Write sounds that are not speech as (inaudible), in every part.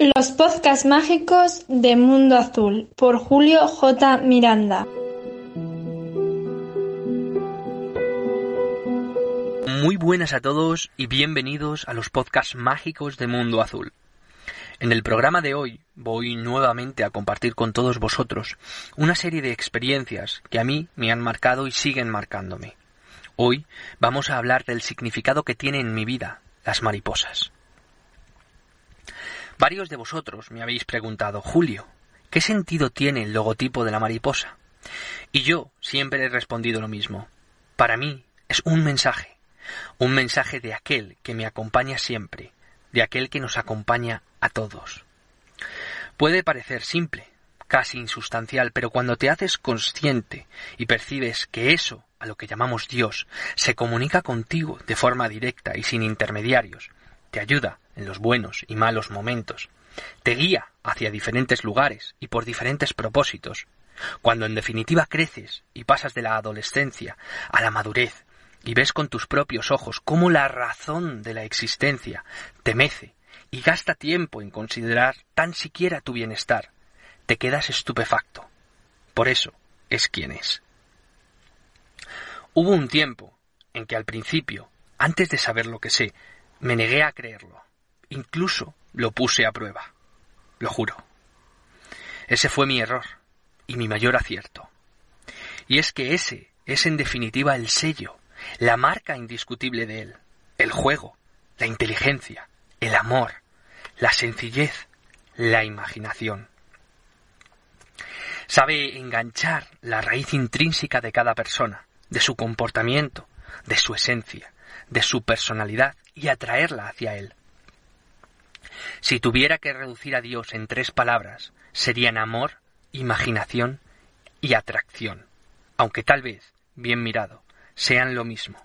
Los podcasts mágicos de Mundo Azul por Julio J. Miranda. Muy buenas a todos y bienvenidos a los podcasts mágicos de Mundo Azul. En el programa de hoy voy nuevamente a compartir con todos vosotros una serie de experiencias que a mí me han marcado y siguen marcándome. Hoy vamos a hablar del significado que tienen en mi vida las mariposas. Varios de vosotros me habéis preguntado, Julio, ¿qué sentido tiene el logotipo de la mariposa? Y yo siempre he respondido lo mismo. Para mí es un mensaje, un mensaje de aquel que me acompaña siempre, de aquel que nos acompaña a todos. Puede parecer simple, casi insustancial, pero cuando te haces consciente y percibes que eso, a lo que llamamos Dios, se comunica contigo de forma directa y sin intermediarios, te ayuda en los buenos y malos momentos, te guía hacia diferentes lugares y por diferentes propósitos, cuando en definitiva creces y pasas de la adolescencia a la madurez y ves con tus propios ojos cómo la razón de la existencia te mece y gasta tiempo en considerar tan siquiera tu bienestar, te quedas estupefacto. Por eso es quien es. Hubo un tiempo en que al principio, antes de saber lo que sé, me negué a creerlo. Incluso lo puse a prueba. Lo juro. Ese fue mi error y mi mayor acierto. Y es que ese es en definitiva el sello, la marca indiscutible de él, el juego, la inteligencia, el amor, la sencillez, la imaginación. Sabe enganchar la raíz intrínseca de cada persona, de su comportamiento, de su esencia, de su personalidad y atraerla hacia él. Si tuviera que reducir a Dios en tres palabras, serían amor, imaginación y atracción, aunque tal vez, bien mirado, sean lo mismo.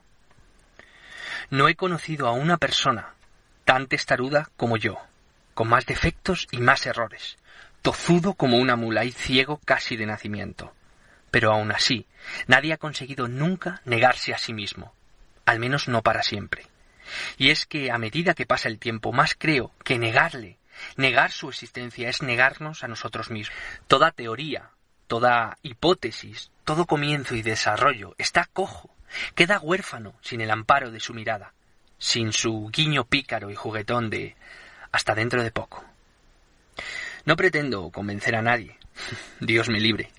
No he conocido a una persona tan testaruda como yo, con más defectos y más errores, tozudo como una mula y ciego casi de nacimiento. Pero aun así, nadie ha conseguido nunca negarse a sí mismo, al menos no para siempre. Y es que a medida que pasa el tiempo, más creo que negarle, negar su existencia es negarnos a nosotros mismos. Toda teoría, toda hipótesis, todo comienzo y desarrollo está cojo, queda huérfano sin el amparo de su mirada, sin su guiño pícaro y juguetón de hasta dentro de poco. No pretendo convencer a nadie, (laughs) Dios me libre,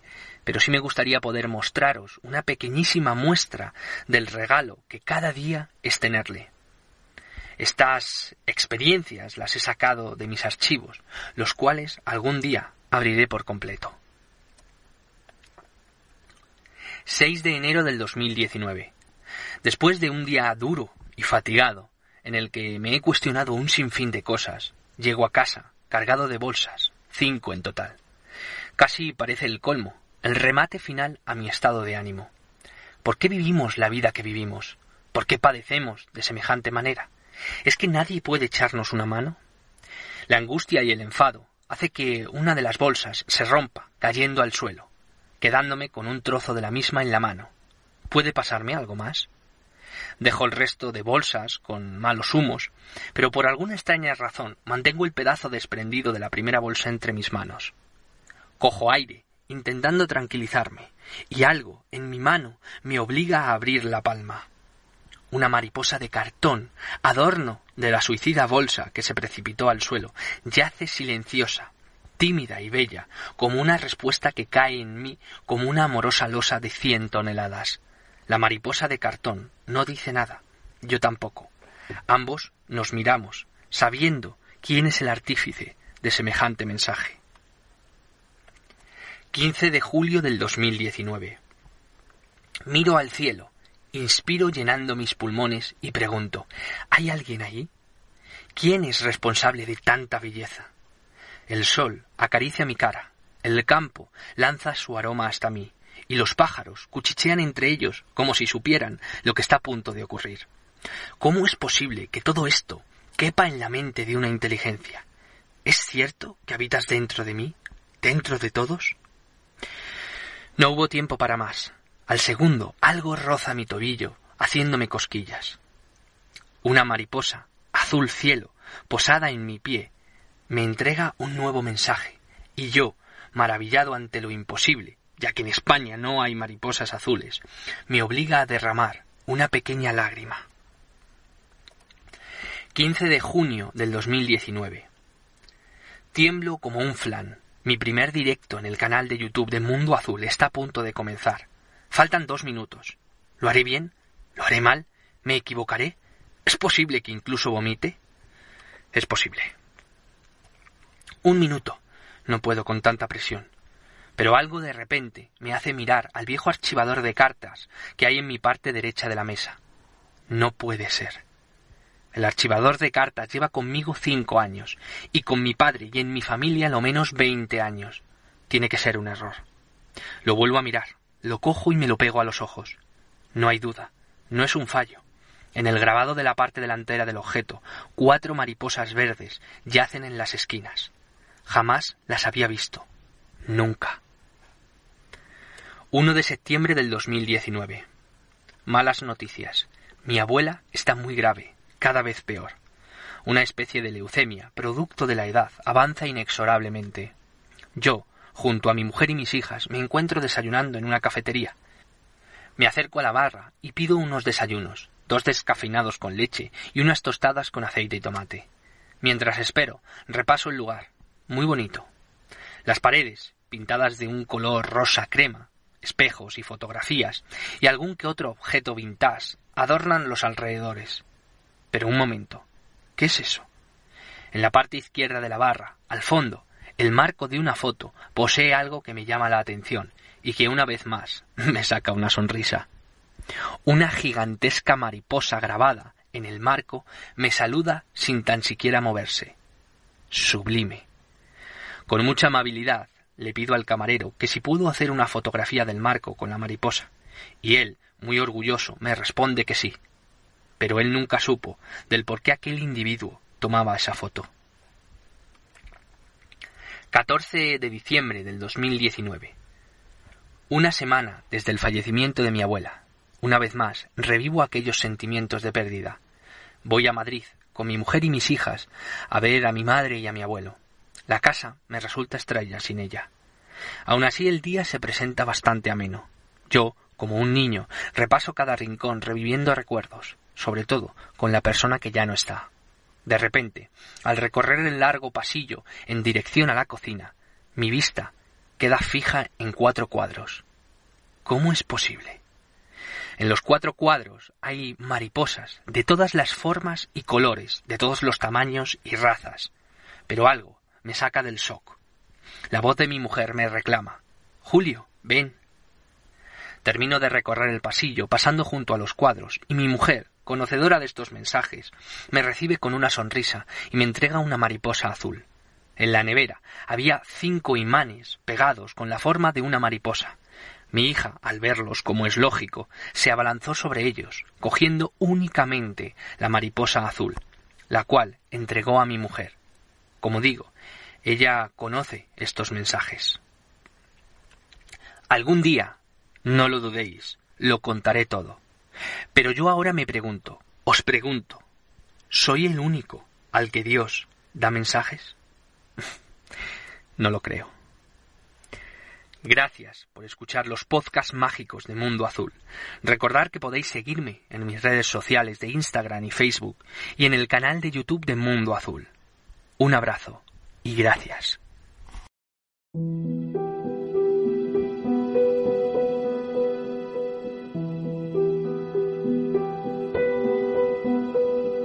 pero sí me gustaría poder mostraros una pequeñísima muestra del regalo que cada día es tenerle. Estas experiencias las he sacado de mis archivos, los cuales algún día abriré por completo. 6 de enero del 2019. Después de un día duro y fatigado, en el que me he cuestionado un sinfín de cosas, llego a casa, cargado de bolsas, cinco en total. Casi parece el colmo, el remate final a mi estado de ánimo. ¿Por qué vivimos la vida que vivimos? ¿Por qué padecemos de semejante manera? ¿Es que nadie puede echarnos una mano? La angustia y el enfado hace que una de las bolsas se rompa, cayendo al suelo, quedándome con un trozo de la misma en la mano. ¿Puede pasarme algo más? Dejo el resto de bolsas con malos humos, pero por alguna extraña razón mantengo el pedazo desprendido de la primera bolsa entre mis manos. Cojo aire intentando tranquilizarme, y algo en mi mano me obliga a abrir la palma. Una mariposa de cartón, adorno de la suicida bolsa que se precipitó al suelo, yace silenciosa, tímida y bella, como una respuesta que cae en mí como una amorosa losa de cien toneladas. La mariposa de cartón no dice nada, yo tampoco. Ambos nos miramos, sabiendo quién es el artífice de semejante mensaje. 15 de julio del 2019. Miro al cielo Inspiro llenando mis pulmones y pregunto ¿Hay alguien ahí? ¿Quién es responsable de tanta belleza? El sol acaricia mi cara, el campo lanza su aroma hasta mí, y los pájaros cuchichean entre ellos como si supieran lo que está a punto de ocurrir. ¿Cómo es posible que todo esto quepa en la mente de una inteligencia? ¿Es cierto que habitas dentro de mí? ¿Dentro de todos? No hubo tiempo para más. Al segundo, algo roza mi tobillo, haciéndome cosquillas. Una mariposa, azul cielo, posada en mi pie, me entrega un nuevo mensaje, y yo, maravillado ante lo imposible, ya que en España no hay mariposas azules, me obliga a derramar una pequeña lágrima. 15 de junio del 2019. Tiemblo como un flan. Mi primer directo en el canal de YouTube de Mundo Azul está a punto de comenzar. Faltan dos minutos. ¿Lo haré bien? ¿Lo haré mal? ¿Me equivocaré? ¿Es posible que incluso vomite? Es posible. Un minuto. No puedo con tanta presión. Pero algo de repente me hace mirar al viejo archivador de cartas que hay en mi parte derecha de la mesa. No puede ser. El archivador de cartas lleva conmigo cinco años, y con mi padre y en mi familia lo menos veinte años. Tiene que ser un error. Lo vuelvo a mirar, lo cojo y me lo pego a los ojos. No hay duda, no es un fallo. En el grabado de la parte delantera del objeto, cuatro mariposas verdes yacen en las esquinas. Jamás las había visto. Nunca. 1 de septiembre del 2019. Malas noticias. Mi abuela está muy grave cada vez peor. Una especie de leucemia, producto de la edad, avanza inexorablemente. Yo, junto a mi mujer y mis hijas, me encuentro desayunando en una cafetería. Me acerco a la barra y pido unos desayunos, dos descafeinados con leche y unas tostadas con aceite y tomate. Mientras espero, repaso el lugar. Muy bonito. Las paredes, pintadas de un color rosa crema, espejos y fotografías, y algún que otro objeto vintage, adornan los alrededores. Pero un momento. ¿Qué es eso? En la parte izquierda de la barra, al fondo, el marco de una foto posee algo que me llama la atención y que una vez más (laughs) me saca una sonrisa. Una gigantesca mariposa grabada en el marco me saluda sin tan siquiera moverse. Sublime. Con mucha amabilidad le pido al camarero que si pudo hacer una fotografía del marco con la mariposa, y él, muy orgulloso, me responde que sí pero él nunca supo del por qué aquel individuo tomaba esa foto. 14 de diciembre del 2019. Una semana desde el fallecimiento de mi abuela. Una vez más, revivo aquellos sentimientos de pérdida. Voy a Madrid, con mi mujer y mis hijas, a ver a mi madre y a mi abuelo. La casa me resulta extraña sin ella. Aun así el día se presenta bastante ameno. Yo, como un niño, repaso cada rincón reviviendo recuerdos sobre todo con la persona que ya no está. De repente, al recorrer el largo pasillo en dirección a la cocina, mi vista queda fija en cuatro cuadros. ¿Cómo es posible? En los cuatro cuadros hay mariposas de todas las formas y colores, de todos los tamaños y razas. Pero algo me saca del shock. La voz de mi mujer me reclama. Julio, ven. Termino de recorrer el pasillo, pasando junto a los cuadros, y mi mujer, conocedora de estos mensajes, me recibe con una sonrisa y me entrega una mariposa azul. En la nevera había cinco imanes pegados con la forma de una mariposa. Mi hija, al verlos, como es lógico, se abalanzó sobre ellos, cogiendo únicamente la mariposa azul, la cual entregó a mi mujer. Como digo, ella conoce estos mensajes. Algún día, no lo dudéis, lo contaré todo. Pero yo ahora me pregunto, os pregunto, ¿soy el único al que Dios da mensajes? (laughs) no lo creo. Gracias por escuchar los podcasts mágicos de Mundo Azul. Recordad que podéis seguirme en mis redes sociales de Instagram y Facebook y en el canal de YouTube de Mundo Azul. Un abrazo y gracias.